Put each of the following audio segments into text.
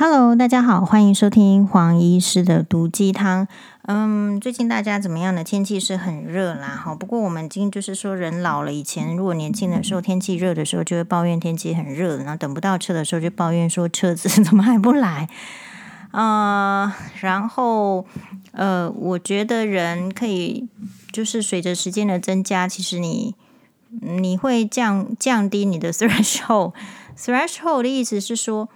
Hello，大家好，欢迎收听黄医师的毒鸡汤。嗯，最近大家怎么样呢？天气是很热啦，哈。不过我们今就是说，人老了，以前如果年轻的时候天气热的时候，就会抱怨天气很热，然后等不到车的时候就抱怨说车子怎么还不来。呃，然后呃，我觉得人可以就是随着时间的增加，其实你你会降降低你的 threshold。threshold 的意思是说。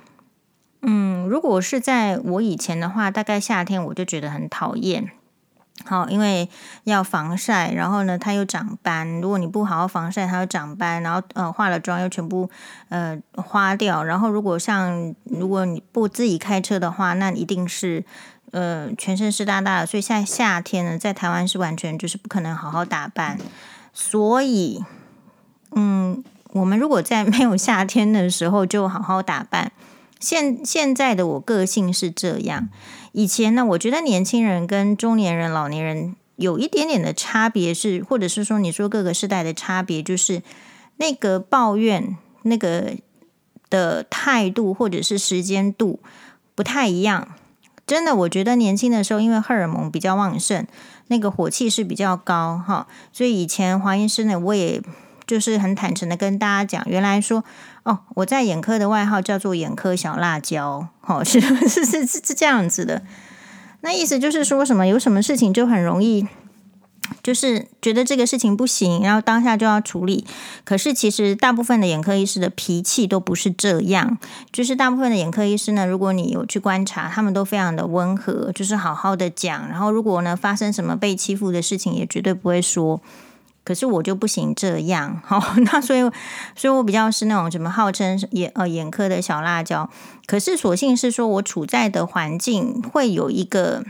嗯，如果是在我以前的话，大概夏天我就觉得很讨厌。好，因为要防晒，然后呢，它又长斑。如果你不好好防晒，它又长斑，然后呃，化了妆又全部呃花掉。然后如果像如果你不自己开车的话，那一定是呃全身湿哒哒的。所以在夏天呢，在台湾是完全就是不可能好好打扮。所以，嗯，我们如果在没有夏天的时候就好好打扮。现现在的我个性是这样，以前呢，我觉得年轻人跟中年人、老年人有一点点的差别是，或者是说你说各个时代的差别，就是那个抱怨那个的态度或者是时间度不太一样。真的，我觉得年轻的时候，因为荷尔蒙比较旺盛，那个火气是比较高哈，所以以前黄医师呢，我也。就是很坦诚的跟大家讲，原来说哦，我在眼科的外号叫做眼科小辣椒，哦，是是是是这样子的。那意思就是说什么，有什么事情就很容易，就是觉得这个事情不行，然后当下就要处理。可是其实大部分的眼科医师的脾气都不是这样，就是大部分的眼科医师呢，如果你有去观察，他们都非常的温和，就是好好的讲。然后如果呢发生什么被欺负的事情，也绝对不会说。可是我就不行这样，好，那所以，所以我比较是那种什么号称眼呃眼科的小辣椒。可是所幸是说我处在的环境会有一个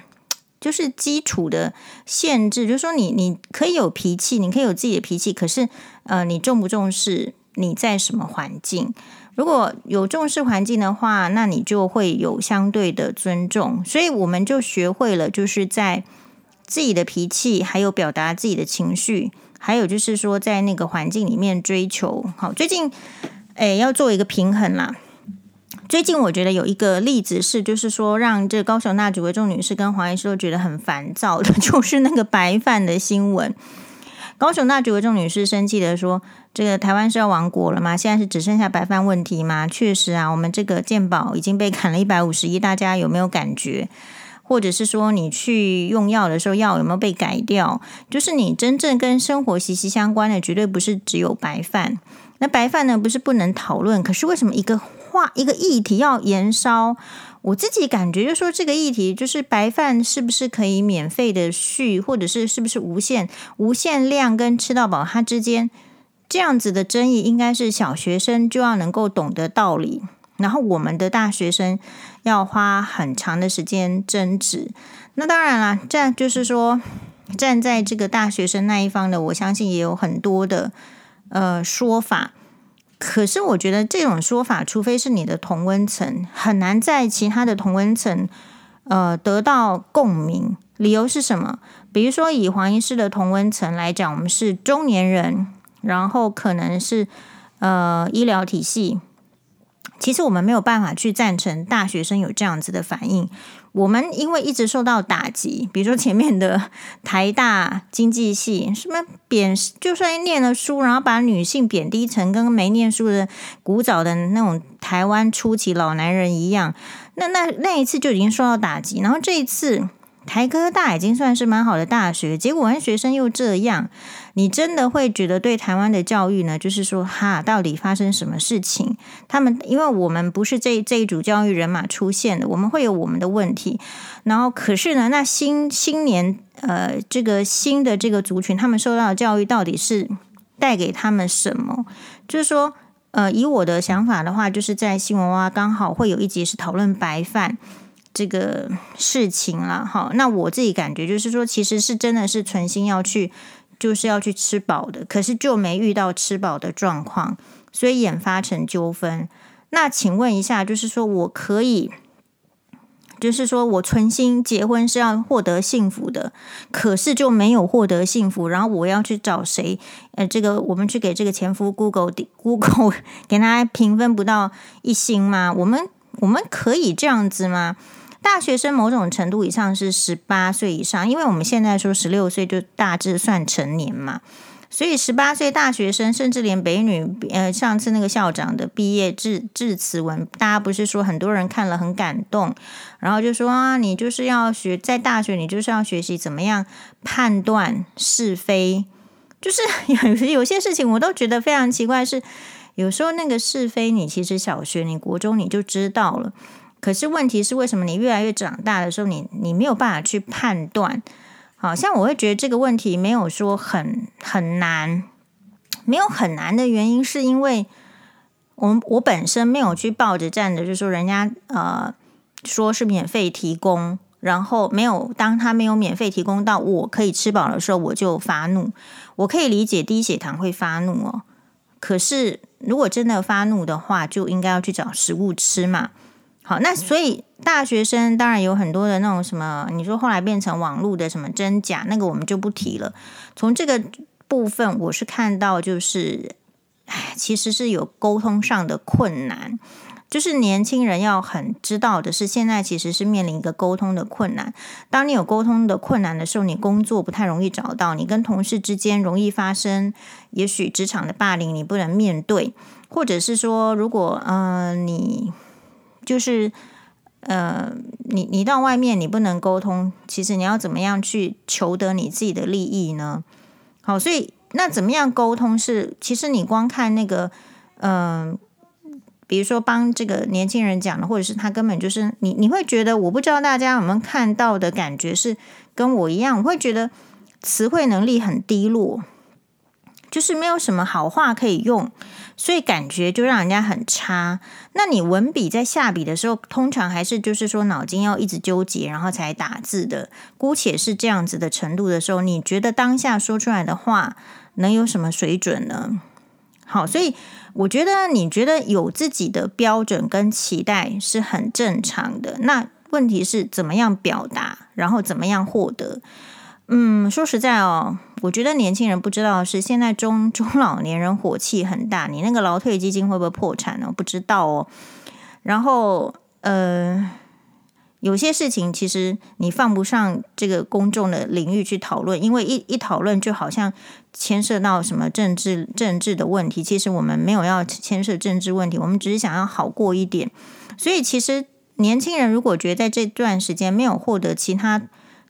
就是基础的限制，就是说你你可以有脾气，你可以有自己的脾气，可是呃你重不重视你在什么环境？如果有重视环境的话，那你就会有相对的尊重。所以我们就学会了，就是在自己的脾气，还有表达自己的情绪。还有就是说，在那个环境里面追求好。最近，诶，要做一个平衡啦。最近我觉得有一个例子是，就是说让这高雄那几位众女士跟黄医师都觉得很烦躁的，就是那个白饭的新闻。高雄那几位众女士生气的说：“这个台湾是要亡国了吗？现在是只剩下白饭问题吗？”确实啊，我们这个健保已经被砍了一百五十亿，大家有没有感觉？或者是说，你去用药的时候，药有没有被改掉？就是你真正跟生活息息相关的，绝对不是只有白饭。那白饭呢，不是不能讨论，可是为什么一个话一个议题要延烧？我自己感觉就是说，这个议题就是白饭是不是可以免费的续，或者是是不是无限无限量跟吃到饱它之间这样子的争议，应该是小学生就要能够懂得道理。然后我们的大学生要花很长的时间争执，那当然啦，站就是说站在这个大学生那一方的，我相信也有很多的呃说法。可是我觉得这种说法，除非是你的同温层，很难在其他的同温层呃得到共鸣。理由是什么？比如说以黄医师的同温层来讲，我们是中年人，然后可能是呃医疗体系。其实我们没有办法去赞成大学生有这样子的反应。我们因为一直受到打击，比如说前面的台大经济系，什么贬，就算念了书，然后把女性贬低成跟没念书的古早的那种台湾初期老男人一样，那那那一次就已经受到打击，然后这一次。台科大已经算是蛮好的大学，结果我们学生又这样，你真的会觉得对台湾的教育呢？就是说，哈，到底发生什么事情？他们因为我们不是这这一组教育人马出现的，我们会有我们的问题。然后，可是呢，那新新年呃，这个新的这个族群，他们受到的教育到底是带给他们什么？就是说，呃，以我的想法的话，就是在新闻哇，刚好会有一集是讨论白饭。这个事情了哈，那我自己感觉就是说，其实是真的是存心要去，就是要去吃饱的，可是就没遇到吃饱的状况，所以演发成纠纷。那请问一下，就是说我可以，就是说我存心结婚是要获得幸福的，可是就没有获得幸福，然后我要去找谁？呃，这个我们去给这个前夫 Google Google 给他评分不到一星吗？我们。我们可以这样子吗？大学生某种程度以上是十八岁以上，因为我们现在说十六岁就大致算成年嘛。所以十八岁大学生，甚至连北女，呃，上次那个校长的毕业致致辞文，大家不是说很多人看了很感动，然后就说啊，你就是要学在大学，你就是要学习怎么样判断是非，就是有有些事情我都觉得非常奇怪，是有时候那个是非，你其实小学、你国中你就知道了，可是问题是为什么你越来越长大的时候，你你没有办法去判断？好像我会觉得这个问题没有说很很难，没有很难的原因，是因为我我本身没有去抱着站的，就是说人家呃说是免费提供，然后没有当他没有免费提供到我可以吃饱的时候，我就发怒。我可以理解低血糖会发怒哦，可是如果真的发怒的话，就应该要去找食物吃嘛。好，那所以大学生当然有很多的那种什么，你说后来变成网络的什么真假，那个我们就不提了。从这个部分，我是看到就是，唉，其实是有沟通上的困难，就是年轻人要很知道的是，现在其实是面临一个沟通的困难。当你有沟通的困难的时候，你工作不太容易找到，你跟同事之间容易发生，也许职场的霸凌你不能面对，或者是说，如果嗯、呃、你。就是，呃，你你到外面你不能沟通，其实你要怎么样去求得你自己的利益呢？好，所以那怎么样沟通是，其实你光看那个，嗯、比如说帮这个年轻人讲的，或者是他根本就是你，你会觉得我不知道大家有没有看到的感觉是跟我一样，我会觉得词汇能力很低落，就是没有什么好话可以用。所以感觉就让人家很差。那你文笔在下笔的时候，通常还是就是说脑筋要一直纠结，然后才打字的。姑且是这样子的程度的时候，你觉得当下说出来的话能有什么水准呢？好，所以我觉得你觉得有自己的标准跟期待是很正常的。那问题是怎么样表达，然后怎么样获得？嗯，说实在哦，我觉得年轻人不知道是现在中 中老年人火气很大，你那个劳退基金会不会破产呢？不知道哦。然后呃，有些事情其实你放不上这个公众的领域去讨论，因为一一讨论就好像牵涉到什么政治政治的问题。其实我们没有要牵涉政治问题，我们只是想要好过一点。所以其实年轻人如果觉得在这段时间没有获得其他。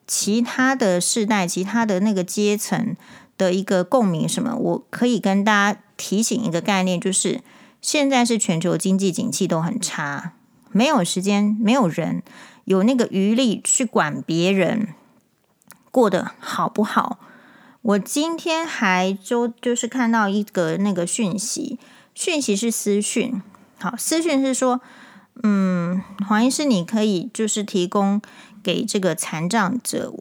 其他的世代，其他的那个阶层的一个共鸣，什么？我可以跟大家提醒一个概念，就是现在是全球经济景气都很差，没有时间，没有人有那个余力去管别人过得好不好。我今天还就就是看到一个那个讯息，讯息是私讯，好，私讯是说，嗯，黄医师，你可以就是提供。给这个残障者，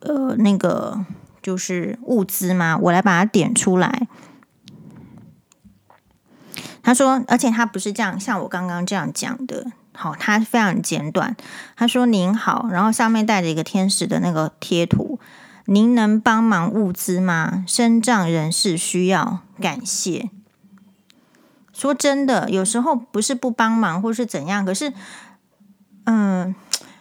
呃，那个就是物资吗？我来把它点出来。他说，而且他不是这样，像我刚刚这样讲的，好，他非常简短。他说：“您好，然后上面带着一个天使的那个贴图，您能帮忙物资吗？身障人士需要，感谢。”说真的，有时候不是不帮忙或是怎样，可是，嗯。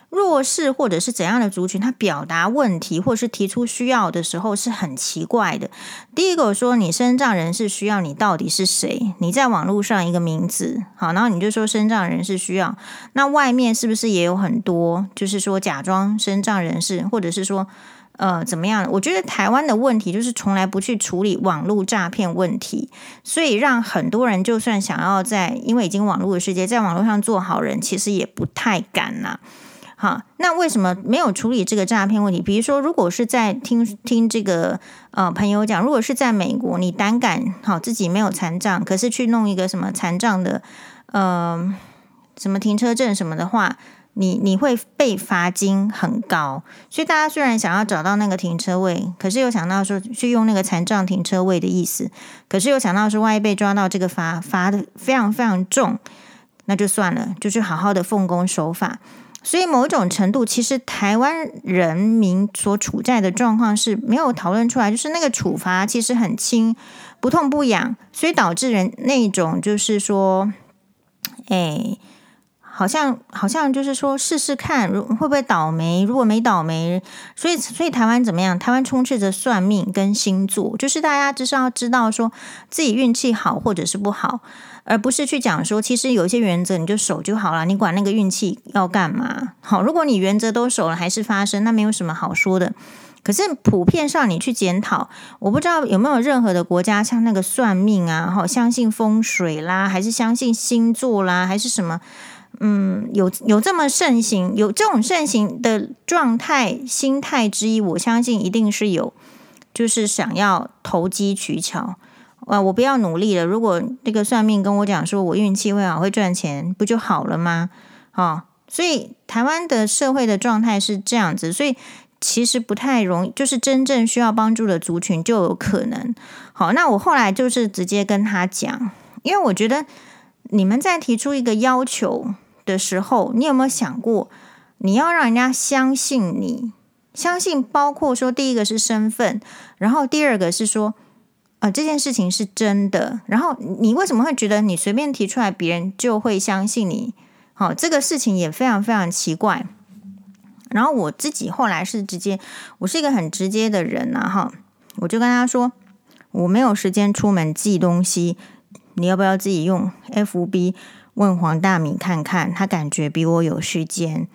弱势或者是怎样的族群，他表达问题或是提出需要的时候是很奇怪的。第一个说，你身障人士需要，你到底是谁？你在网络上一个名字，好，然后你就说身障人士需要，那外面是不是也有很多，就是说假装身障人士，或者是说呃怎么样？我觉得台湾的问题就是从来不去处理网络诈骗问题，所以让很多人就算想要在，因为已经网络的世界，在网络上做好人，其实也不太敢呐。好，那为什么没有处理这个诈骗问题？比如说，如果是在听听这个呃朋友讲，如果是在美国，你胆敢好自己没有残障，可是去弄一个什么残障的呃什么停车证什么的话，你你会被罚金很高。所以大家虽然想要找到那个停车位，可是又想到说去用那个残障停车位的意思，可是又想到说万一被抓到这个罚罚的非常非常重，那就算了，就去好好的奉公守法。所以某种程度，其实台湾人民所处在的状况是没有讨论出来，就是那个处罚其实很轻，不痛不痒，所以导致人那种就是说，哎，好像好像就是说试试看，如会不会倒霉？如果没倒霉，所以所以台湾怎么样？台湾充斥着算命跟星座，就是大家就是要知道说自己运气好或者是不好，而不是去讲说其实有一些原则你就守就好了，你管那个运气要干嘛？好，如果你原则都守了还是发生，那没有什么好说的。可是普遍上，你去检讨，我不知道有没有任何的国家像那个算命啊，哈，相信风水啦，还是相信星座啦，还是什么？嗯，有有这么盛行，有这种盛行的状态、心态之一，我相信一定是有，就是想要投机取巧。啊，我不要努力了。如果那个算命跟我讲说我运气会好，会赚钱，不就好了吗？哦，所以台湾的社会的状态是这样子，所以。其实不太容易，就是真正需要帮助的族群就有可能。好，那我后来就是直接跟他讲，因为我觉得你们在提出一个要求的时候，你有没有想过，你要让人家相信你，相信包括说第一个是身份，然后第二个是说，呃，这件事情是真的，然后你为什么会觉得你随便提出来，别人就会相信你？好，这个事情也非常非常奇怪。然后我自己后来是直接，我是一个很直接的人呐，哈，我就跟他说，我没有时间出门寄东西，你要不要自己用 FB 问黄大米看看？他感觉比我有时间，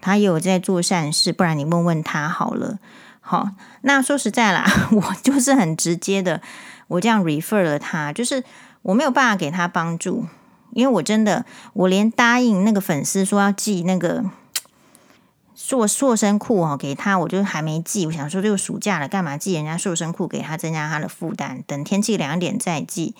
他有在做善事，不然你问问他好了。好，那说实在啦，我就是很直接的，我这样 refer 了他，就是我没有办法给他帮助，因为我真的，我连答应那个粉丝说要寄那个。塑塑身裤哦，给他我就还没寄。我想说，这个暑假了，干嘛寄人家塑身裤给他，增加他的负担？等天气凉点再寄。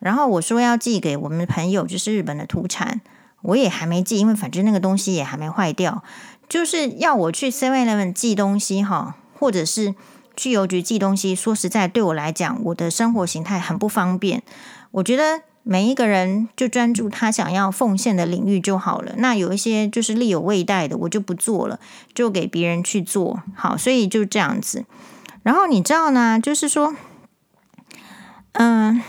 然后我说要寄给我们的朋友，就是日本的土产，我也还没寄，因为反正那个东西也还没坏掉。就是要我去 Seven Eleven 寄东西哈，或者是去邮局寄东西。说实在，对我来讲，我的生活形态很不方便。我觉得。每一个人就专注他想要奉献的领域就好了。那有一些就是力有未待的，我就不做了，就给别人去做。好，所以就这样子。然后你知道呢，就是说，嗯，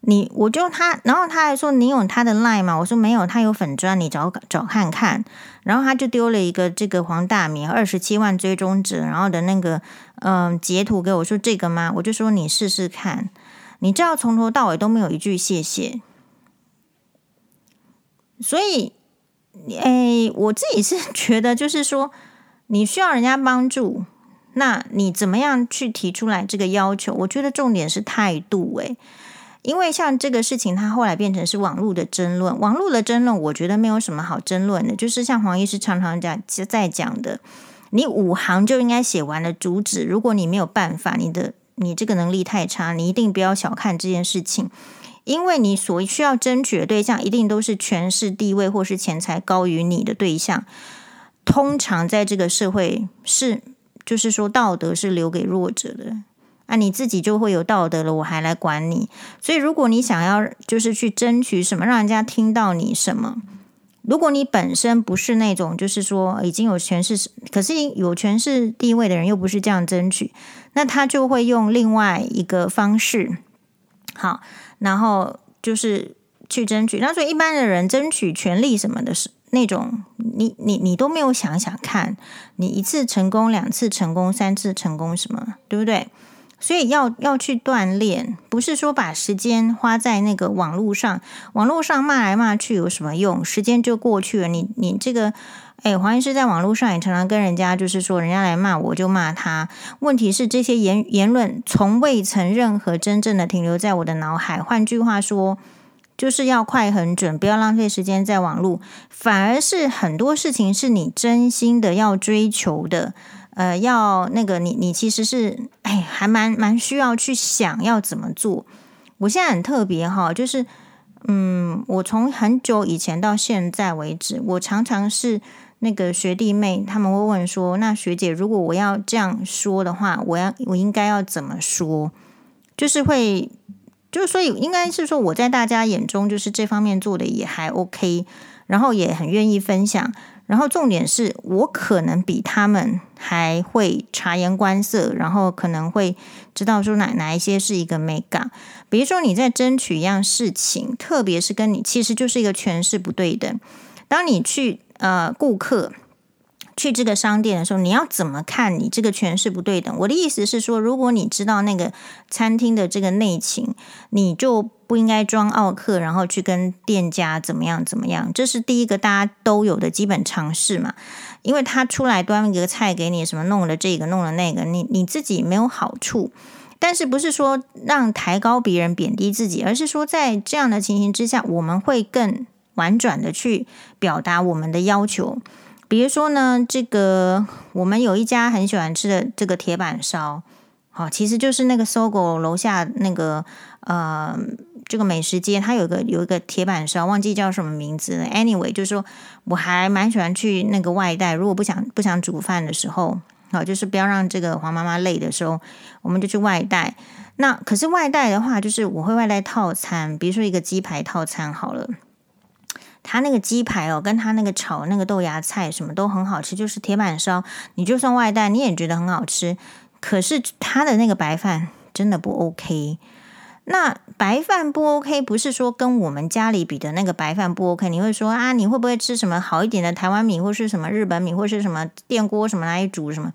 你我就他，然后他还说你有他的 line 吗？我说没有，他有粉砖，你找找看看。然后他就丢了一个这个黄大米二十七万追踪者，然后的那个嗯截图给我说这个吗？我就说你试试看。你知道从头到尾都没有一句谢谢，所以，诶，我自己是 觉得，就是说，你需要人家帮助，那你怎么样去提出来这个要求？我觉得重点是态度，诶，因为像这个事情，它后来变成是网络的争论，网络的争论，我觉得没有什么好争论的，就是像黄医师常常讲在讲的，你五行就应该写完了主旨，如果你没有办法，你的。你这个能力太差，你一定不要小看这件事情，因为你所需要争取的对象一定都是权势、地位或是钱财高于你的对象。通常在这个社会是，就是说道德是留给弱者的啊，你自己就会有道德了，我还来管你？所以如果你想要就是去争取什么，让人家听到你什么。如果你本身不是那种，就是说已经有权势，可是有权势地位的人又不是这样争取，那他就会用另外一个方式，好，然后就是去争取。那所以一般的人争取权利什么的，是那种你你你都没有想想看，你一次成功，两次成功，三次成功，什么对不对？所以要要去锻炼，不是说把时间花在那个网络上，网络上骂来骂去有什么用？时间就过去了。你你这个，哎，黄医师在网络上也常常跟人家就是说，人家来骂我就骂他。问题是这些言言论从未曾任何真正的停留在我的脑海。换句话说，就是要快很准，不要浪费时间在网络，反而是很多事情是你真心的要追求的。呃，要那个你，你其实是哎，还蛮蛮需要去想要怎么做。我现在很特别哈，就是嗯，我从很久以前到现在为止，我常常是那个学弟妹他们会问说，那学姐，如果我要这样说的话，我要我应该要怎么说？就是会，就所以应该是说我在大家眼中就是这方面做的也还 OK。然后也很愿意分享。然后重点是我可能比他们还会察言观色，然后可能会知道说哪哪一些是一个美感。比如说你在争取一样事情，特别是跟你其实就是一个权势不对等。当你去呃顾客去这个商店的时候，你要怎么看你这个权势不对等？我的意思是说，如果你知道那个餐厅的这个内情，你就。不应该装奥客，然后去跟店家怎么样怎么样，这是第一个大家都有的基本常识嘛。因为他出来端一个菜给你，什么弄了这个弄了那个，你你自己没有好处。但是不是说让抬高别人贬低自己，而是说在这样的情形之下，我们会更婉转的去表达我们的要求。比如说呢，这个我们有一家很喜欢吃的这个铁板烧，好，其实就是那个 SOGO 楼下那个呃。这个美食街，它有个有一个铁板烧，忘记叫什么名字了。Anyway，就是说我还蛮喜欢去那个外带。如果不想不想煮饭的时候，好，就是不要让这个黄妈妈累的时候，我们就去外带。那可是外带的话，就是我会外带套餐，比如说一个鸡排套餐好了。他那个鸡排哦，跟他那个炒那个豆芽菜什么都很好吃，就是铁板烧，你就算外带你也觉得很好吃。可是他的那个白饭真的不 OK。那白饭不 OK，不是说跟我们家里比的那个白饭不 OK。你会说啊，你会不会吃什么好一点的台湾米，或是什么日本米，或是什么电锅什么来煮什么？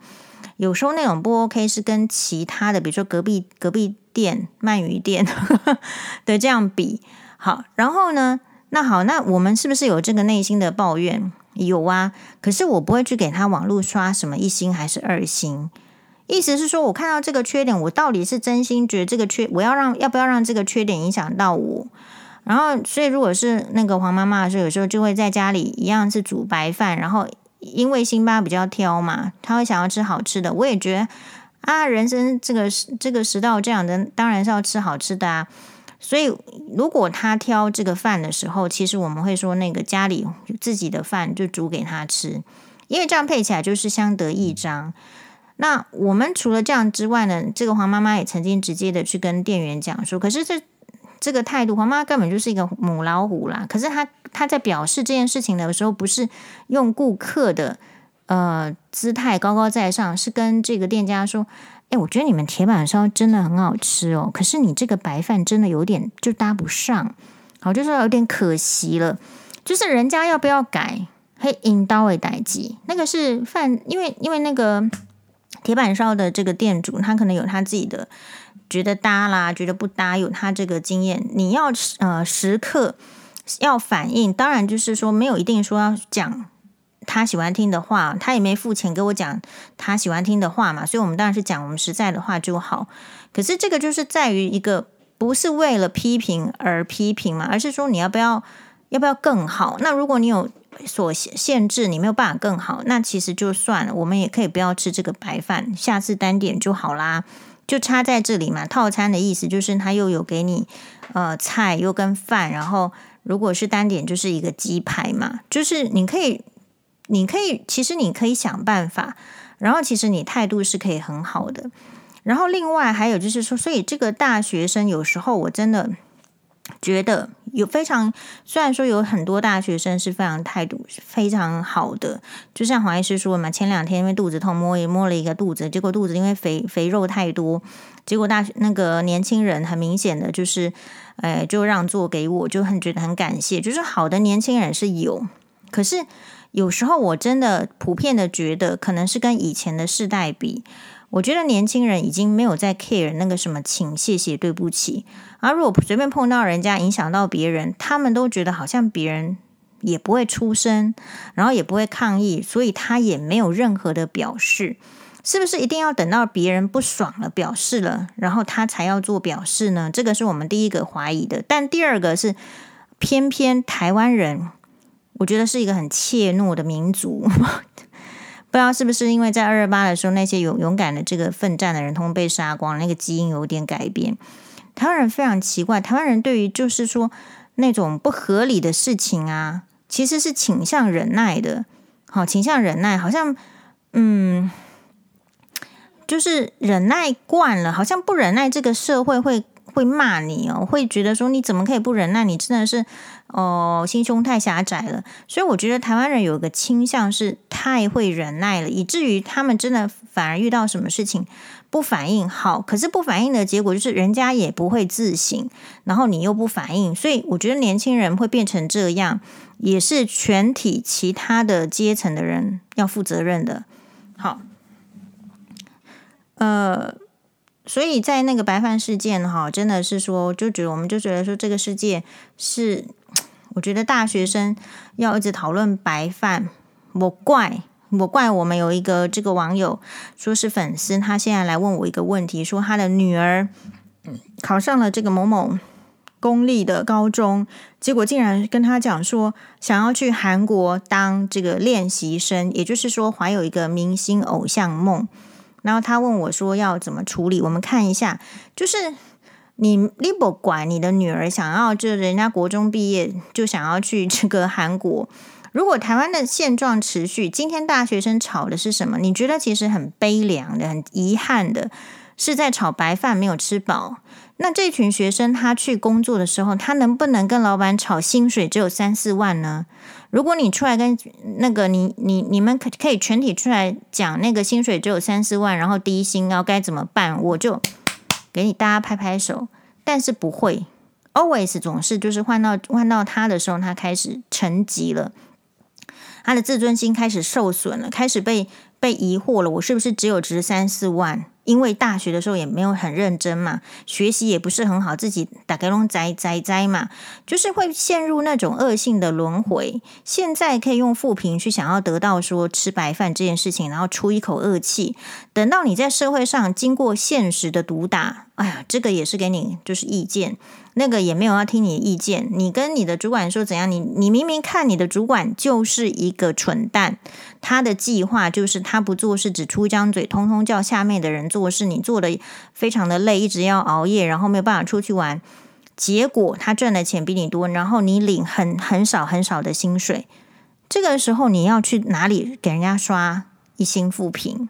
有时候那种不 OK 是跟其他的，比如说隔壁隔壁店鳗鱼店 的这样比。好，然后呢，那好，那我们是不是有这个内心的抱怨？有啊，可是我不会去给他网络刷什么一星还是二星。意思是说，我看到这个缺点，我到底是真心觉得这个缺，我要让要不要让这个缺点影响到我？然后，所以如果是那个黄妈妈的时候，有时候就会在家里一样是煮白饭，然后因为辛巴比较挑嘛，他会想要吃好吃的。我也觉得啊，人生这个这个食道这样的，当然是要吃好吃的啊。所以，如果他挑这个饭的时候，其实我们会说，那个家里自己的饭就煮给他吃，因为这样配起来就是相得益彰。那我们除了这样之外呢，这个黄妈妈也曾经直接的去跟店员讲说，可是这这个态度，黄妈妈根本就是一个母老虎啦。可是她她在表示这件事情的时候，不是用顾客的呃姿态高高在上，是跟这个店家说，哎，我觉得你们铁板烧真的很好吃哦，可是你这个白饭真的有点就搭不上，好，就是有点可惜了，就是人家要不要改，嘿，引刀为代机，那个是饭，因为因为那个。铁板烧的这个店主，他可能有他自己的觉得搭啦，觉得不搭，有他这个经验。你要呃时刻要反应，当然就是说没有一定说要讲他喜欢听的话，他也没付钱给我讲他喜欢听的话嘛，所以我们当然是讲我们实在的话就好。可是这个就是在于一个不是为了批评而批评嘛，而是说你要不要要不要更好？那如果你有。所限制，你没有办法更好，那其实就算了，我们也可以不要吃这个白饭，下次单点就好啦，就差在这里嘛。套餐的意思就是他又有给你呃菜又跟饭，然后如果是单点就是一个鸡排嘛，就是你可以，你可以，其实你可以想办法，然后其实你态度是可以很好的，然后另外还有就是说，所以这个大学生有时候我真的觉得。有非常，虽然说有很多大学生是非常态度非常好的，就像黄医师说嘛，前两天因为肚子痛摸一摸了一个肚子，结果肚子因为肥肥肉太多，结果大学那个年轻人很明显的就是，哎，就让座给我，就很觉得很感谢，就是好的年轻人是有，可是有时候我真的普遍的觉得，可能是跟以前的世代比。我觉得年轻人已经没有在 care 那个什么，请、谢谢、对不起。而、如果随便碰到人家影响到别人，他们都觉得好像别人也不会出声，然后也不会抗议，所以他也没有任何的表示。是不是一定要等到别人不爽了表示了，然后他才要做表示呢？这个是我们第一个怀疑的。但第二个是，偏偏台湾人，我觉得是一个很怯懦的民族。不知道是不是因为在二二八的时候，那些勇勇敢的这个奋战的人，通通被杀光，那个基因有点改变。台湾人非常奇怪，台湾人对于就是说那种不合理的事情啊，其实是倾向忍耐的。好，倾向忍耐，好像嗯，就是忍耐惯了，好像不忍耐，这个社会会会骂你哦，会觉得说你怎么可以不忍耐？你真的是哦，心胸太狭窄了。所以我觉得台湾人有个倾向是太会忍耐了，以至于他们真的反而遇到什么事情不反应好，可是不反应的结果就是人家也不会自省，然后你又不反应，所以我觉得年轻人会变成这样，也是全体其他的阶层的人要负责任的。好，呃。所以在那个白饭事件哈，真的是说，就觉得我们就觉得说，这个世界是，我觉得大学生要一直讨论白饭，我怪我怪我们有一个这个网友说是粉丝，他现在来问我一个问题，说他的女儿考上了这个某某公立的高中，结果竟然跟他讲说想要去韩国当这个练习生，也就是说怀有一个明星偶像梦。然后他问我说：“要怎么处理？”我们看一下，就是你你不管你的女儿想要，就人家国中毕业就想要去这个韩国。如果台湾的现状持续，今天大学生吵的是什么？你觉得其实很悲凉的、很遗憾的，是在炒白饭没有吃饱。那这群学生他去工作的时候，他能不能跟老板吵薪水只有三四万呢？如果你出来跟那个你你你们可可以全体出来讲那个薪水只有三四万，然后低薪要该怎么办？我就给你大家拍拍手。但是不会，always 总是就是换到换到他的时候，他开始沉寂了，他的自尊心开始受损了，开始被被疑惑了。我是不是只有值三四万？因为大学的时候也没有很认真嘛，学习也不是很好，自己打开笼栽栽栽嘛，就是会陷入那种恶性的轮回。现在可以用负评去想要得到说吃白饭这件事情，然后出一口恶气。等到你在社会上经过现实的毒打，哎呀，这个也是给你就是意见。那个也没有要听你的意见，你跟你的主管说怎样？你你明明看你的主管就是一个蠢蛋，他的计划就是他不做事，只出一张嘴，通通叫下面的人做事。你做的非常的累，一直要熬夜，然后没有办法出去玩，结果他赚的钱比你多，然后你领很很少很少的薪水。这个时候你要去哪里给人家刷一星负评？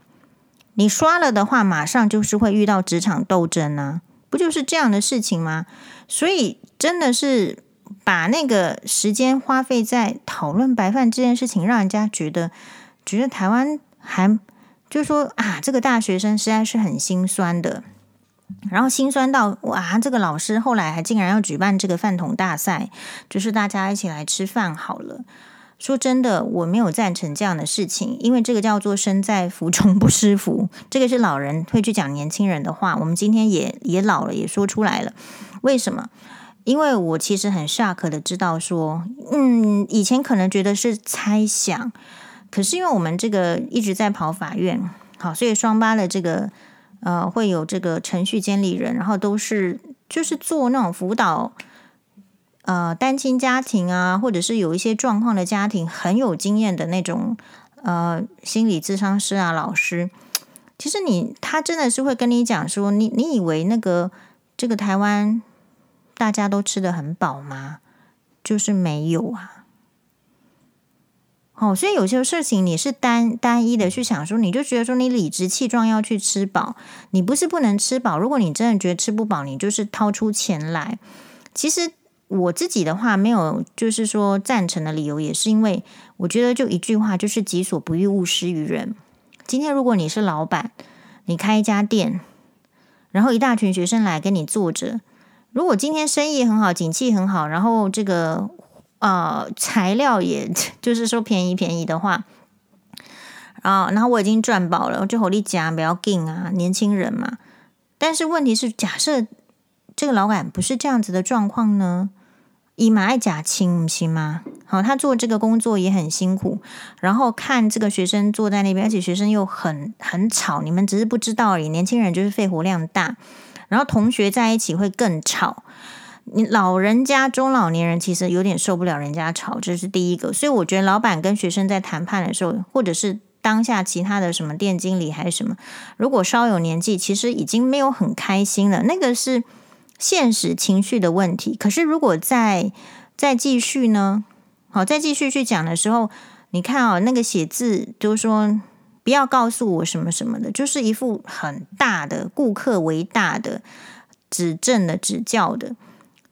你刷了的话，马上就是会遇到职场斗争呢、不就是这样的事情吗？所以真的是把那个时间花费在讨论白饭这件事情，让人家觉得觉得台湾还就是说啊，这个大学生实在是很心酸的。然后心酸到哇，这个老师后来还竟然要举办这个饭桶大赛，就是大家一起来吃饭好了。说真的，我没有赞成这样的事情，因为这个叫做身在福中不知福。这个是老人会去讲年轻人的话。我们今天也也老了，也说出来了。为什么？因为我其实很 shock 的知道说，嗯，以前可能觉得是猜想，可是因为我们这个一直在跑法院，好，所以双八的这个呃会有这个程序监理人，然后都是就是做那种辅导。呃，单亲家庭啊，或者是有一些状况的家庭，很有经验的那种呃心理咨商师啊，老师，其实你他真的是会跟你讲说，你你以为那个这个台湾大家都吃得很饱吗？就是没有啊。哦，所以有些事情你是单单一的去想说，你就觉得说你理直气壮要去吃饱，你不是不能吃饱，如果你真的觉得吃不饱，你就是掏出钱来，其实。我自己的话没有，就是说赞成的理由，也是因为我觉得就一句话，就是己所不欲，勿施于人。今天如果你是老板，你开一家店，然后一大群学生来跟你坐着，如果今天生意很好，景气很好，然后这个呃材料也 就是说便宜便宜的话，啊，然后我已经赚饱了，我就火力加不要紧啊，年轻人嘛。但是问题是，假设这个老板不是这样子的状况呢？以马爱假亲，不行吗？好，他做这个工作也很辛苦，然后看这个学生坐在那边，而且学生又很很吵，你们只是不知道而已。年轻人就是肺活量大，然后同学在一起会更吵。你老人家、中老年人其实有点受不了人家吵，这是第一个。所以我觉得老板跟学生在谈判的时候，或者是当下其他的什么店经理还是什么，如果稍有年纪，其实已经没有很开心了。那个是。现实情绪的问题，可是如果再再继续呢？好，再继续去讲的时候，你看啊、哦，那个写字就是说不要告诉我什么什么的，就是一副很大的顾客为大的，指正的、指教的。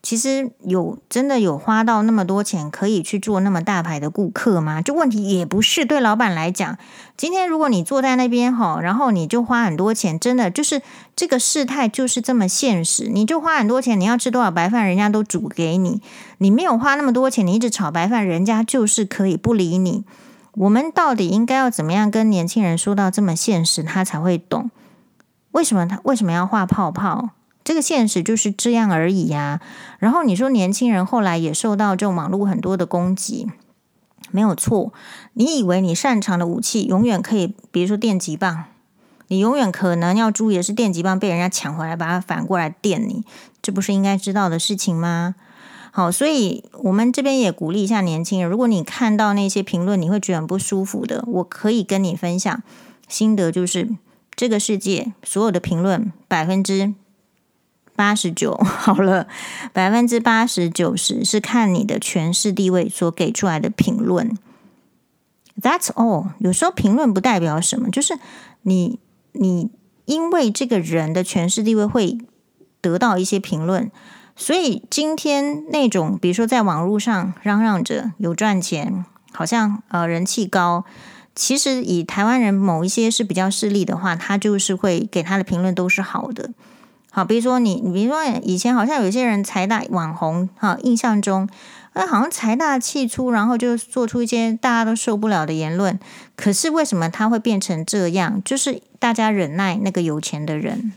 其实有真的有花到那么多钱可以去做那么大牌的顾客吗？这问题也不是。对老板来讲，今天如果你坐在那边哈，然后你就花很多钱，真的就是这个事态就是这么现实。你就花很多钱，你要吃多少白饭，人家都煮给你。你没有花那么多钱，你一直炒白饭，人家就是可以不理你。我们到底应该要怎么样跟年轻人说到这么现实，他才会懂？为什么他为什么要画泡泡？这个现实就是这样而已呀。然后你说年轻人后来也受到这种网络很多的攻击，没有错。你以为你擅长的武器永远可以，比如说电击棒，你永远可能要注意的是电击棒被人家抢回来，把它反过来电你，这不是应该知道的事情吗？好，所以我们这边也鼓励一下年轻人，如果你看到那些评论你会觉得很不舒服的，我可以跟你分享心得，就是这个世界所有的评论百分之。八十九 好了，百分之八十九十是看你的权势地位所给出来的评论。That's all。有时候评论不代表什么，就是你你因为这个人的权势地位会得到一些评论，所以今天那种比如说在网络上嚷嚷着有赚钱，好像呃人气高，其实以台湾人某一些是比较势利的话，他就是会给他的评论都是好的。好，比如说你，你比如说以前好像有些人财大网红，哈，印象中，呃，好像财大气粗，然后就做出一些大家都受不了的言论。可是为什么他会变成这样？就是大家忍耐那个有钱的人。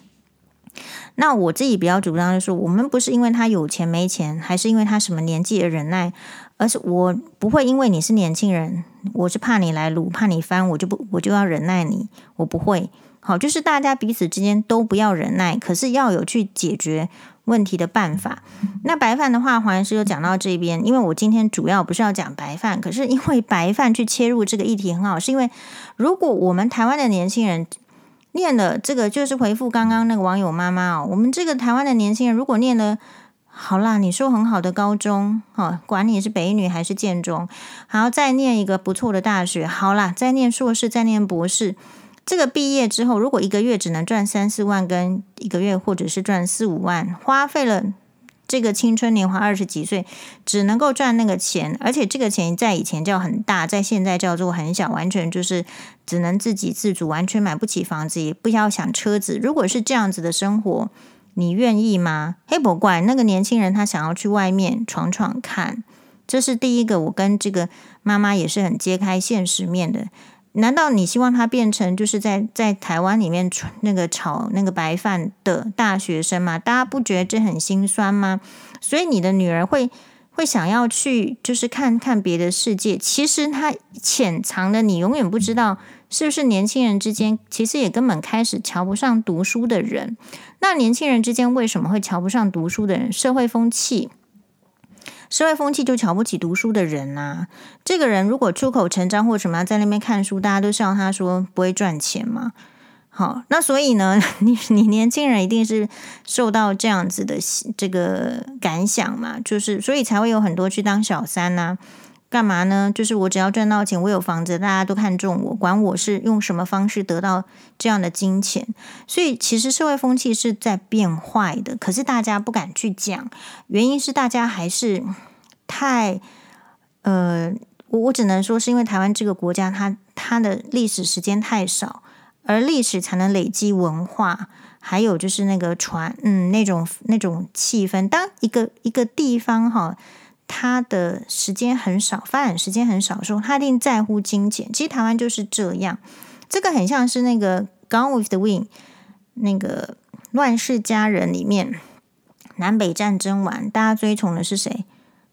那我自己比较主张就是，我们不是因为他有钱没钱，还是因为他什么年纪而忍耐，而是我不会因为你是年轻人，我是怕你来撸，怕你翻，我就不我就要忍耐你，我不会。好，就是大家彼此之间都不要忍耐，可是要有去解决问题的办法。那白饭的话，黄医师就讲到这边，因为我今天主要不是要讲白饭，可是因为白饭去切入这个议题很好，是因为如果我们台湾的年轻人念了这个，就是回复刚刚那个网友妈妈哦，我们这个台湾的年轻人如果念了好啦，你说很好的高中，哈，管你是北女还是建中，还要再念一个不错的大学，好啦，再念硕士，再念博士。这个毕业之后，如果一个月只能赚三四万，跟一个月或者是赚四五万，花费了这个青春年华二十几岁，只能够赚那个钱，而且这个钱在以前叫很大，在现在叫做很小，完全就是只能自给自足，完全买不起房子，也不要想车子。如果是这样子的生活，你愿意吗？黑，不怪那个年轻人，他想要去外面闯闯看，这是第一个。我跟这个妈妈也是很揭开现实面的。难道你希望他变成就是在在台湾里面那个炒那个白饭的大学生吗？大家不觉得这很心酸吗？所以你的女儿会会想要去就是看看别的世界。其实他潜藏的你永远不知道，是不是年轻人之间其实也根本开始瞧不上读书的人。那年轻人之间为什么会瞧不上读书的人？社会风气。社会风气就瞧不起读书的人呐、啊。这个人如果出口成章或什么，在那边看书，大家都笑他说不会赚钱嘛。好，那所以呢，你你年轻人一定是受到这样子的这个感想嘛，就是所以才会有很多去当小三呐、干嘛呢？就是我只要赚到钱，我有房子，大家都看中我，管我是用什么方式得到这样的金钱。所以其实社会风气是在变坏的，可是大家不敢去讲，原因是大家还是太……呃，我我只能说是因为台湾这个国家它，它它的历史时间太少，而历史才能累积文化，还有就是那个传，嗯，那种那种气氛。当一个一个地方哈。他的时间很少，发展时间很少的时候，他一定在乎金钱。其实台湾就是这样，这个很像是那个《Gone with the Wind》那个《乱世佳人》里面，南北战争完，大家追崇的是谁？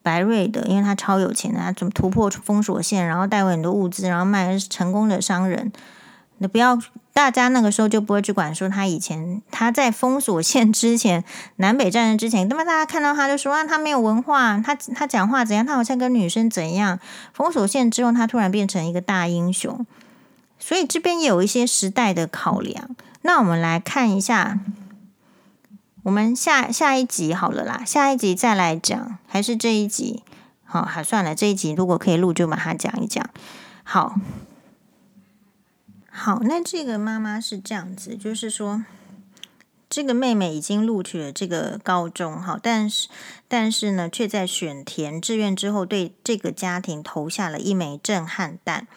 白瑞的，因为他超有钱的，他怎么突破封锁线，然后带回很多物资，然后卖成功的商人。你不要，大家那个时候就不会去管说他以前他在封锁线之前，南北战争之前，那么大家看到他就说啊，他没有文化，他他讲话怎样，他好像跟女生怎样。封锁线之后，他突然变成一个大英雄，所以这边有一些时代的考量。那我们来看一下，我们下下一集好了啦，下一集再来讲，还是这一集？好，还算了，这一集如果可以录，就把它讲一讲。好。好，那这个妈妈是这样子，就是说，这个妹妹已经录取了这个高中，哈，但是但是呢，却在选填志愿之后，对这个家庭投下了一枚震撼弹。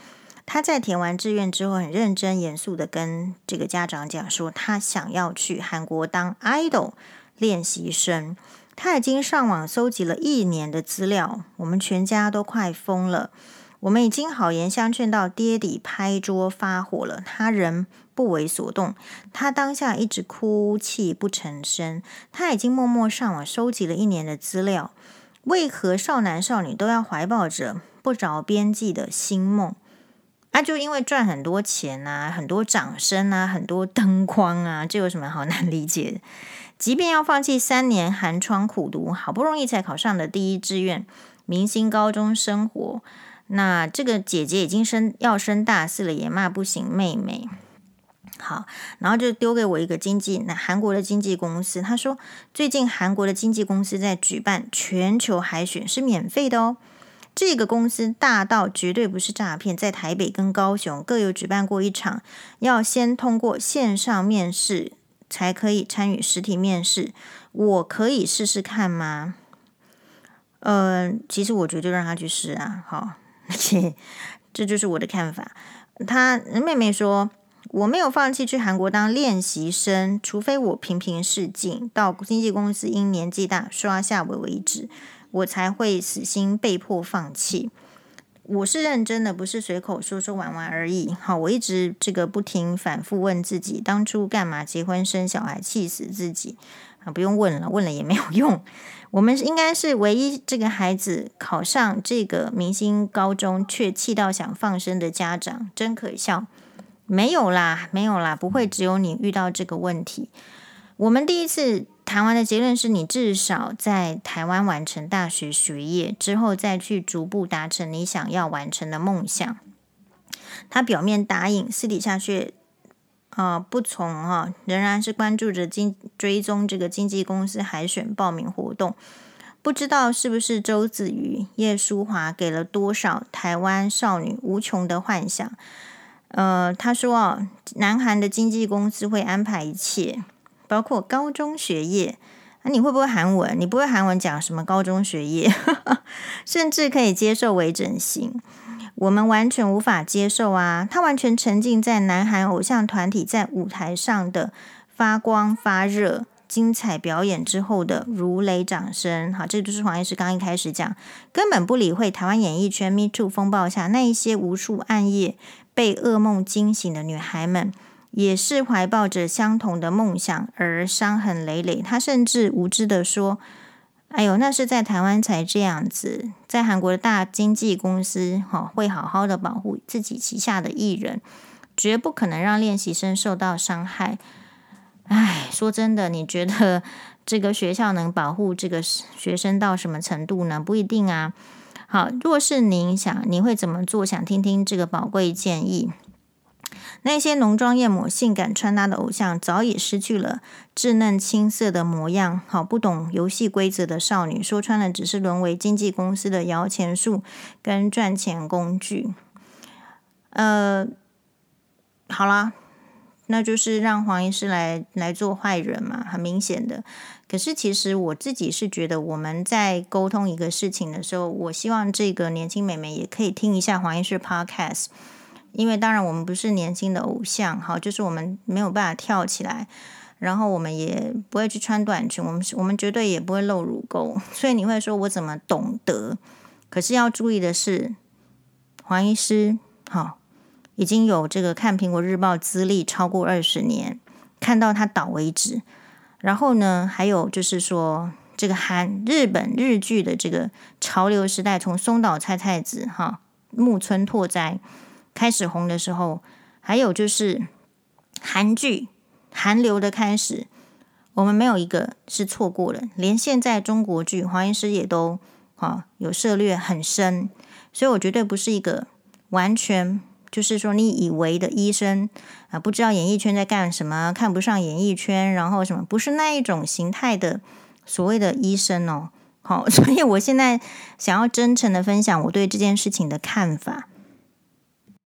她在填完志愿之后，很认真严肃的跟这个家长讲说，她想要去韩国当 idol 练习生。她已经上网搜集了一年的资料，我们全家都快疯了。我们已经好言相劝到爹地拍桌发火了，他仍不为所动。他当下一直哭泣不成声。他已经默默上网收集了一年的资料。为何少男少女都要怀抱着不着边际的新梦？啊，就因为赚很多钱啊，很多掌声啊，很多灯光啊，这有什么好难理解的？即便要放弃三年寒窗苦读，好不容易才考上的第一志愿明星高中生活。那这个姐姐已经升要升大四了，也骂不醒妹妹。好，然后就丢给我一个经纪，那韩国的经纪公司，他说最近韩国的经纪公司在举办全球海选，是免费的哦。这个公司大到绝对不是诈骗，在台北跟高雄各有举办过一场，要先通过线上面试才可以参与实体面试。我可以试试看吗？嗯、呃，其实我觉得让他去试啊，好。这就是我的看法。她妹妹说：“我没有放弃去韩国当练习生，除非我频频试镜，到经纪公司因年纪大刷下我为止，我才会死心被迫放弃。我是认真的，不是随口说说玩玩而已。好，我一直这个不停反复问自己，当初干嘛结婚生小孩，气死自己啊！不用问了，问了也没有用。”我们应该是唯一这个孩子考上这个明星高中却气到想放生的家长，真可笑。没有啦，没有啦，不会只有你遇到这个问题。我们第一次谈完的结论是你至少在台湾完成大学学业之后，再去逐步达成你想要完成的梦想。他表面答应，私底下却。啊，不从哈，仍然是关注着经追踪这个经纪公司海选报名活动，不知道是不是周子瑜、叶舒华给了多少台湾少女无穷的幻想。呃，他说啊，南韩的经纪公司会安排一切，包括高中学业。那、啊、你会不会韩文？你不会韩文讲什么高中学业？甚至可以接受微整形。我们完全无法接受啊！他完全沉浸在南韩偶像团体在舞台上的发光发热、精彩表演之后的如雷掌声。好，这就是黄医师刚一开始讲，根本不理会台湾演艺圈 Me Too 风暴下那一些无数暗夜被噩梦惊醒的女孩们，也是怀抱着相同的梦想而伤痕累累。他甚至无知地说。哎呦，那是在台湾才这样子，在韩国的大经纪公司哈会好好的保护自己旗下的艺人，绝不可能让练习生受到伤害。哎，说真的，你觉得 这个学校能保护这个学生到什么程度呢？不一定啊。好，若是您想，你会怎么做？想听听这个宝贵建议。那些浓妆艳抹、性感穿搭的偶像，早已失去了稚嫩青涩的模样。好，不懂游戏规则的少女，说穿了，只是沦为经纪公司的摇钱树跟赚钱工具。呃，好啦，那就是让黄医师来来做坏人嘛，很明显的。可是其实我自己是觉得，我们在沟通一个事情的时候，我希望这个年轻美眉也可以听一下黄医师 Podcast。因为当然我们不是年轻的偶像，好，就是我们没有办法跳起来，然后我们也不会去穿短裙，我们我们绝对也不会露乳沟，所以你会说我怎么懂得？可是要注意的是，黄医师好已经有这个看苹果日报资历超过二十年，看到他倒为止。然后呢，还有就是说这个韩日本日剧的这个潮流时代，从松岛菜菜子哈木村拓哉。开始红的时候，还有就是韩剧韩流的开始，我们没有一个是错过了。连现在中国剧，黄医师也都啊有涉猎很深，所以我绝对不是一个完全就是说你以为的医生啊，不知道演艺圈在干什么，看不上演艺圈，然后什么不是那一种形态的所谓的医生哦。好，所以我现在想要真诚的分享我对这件事情的看法。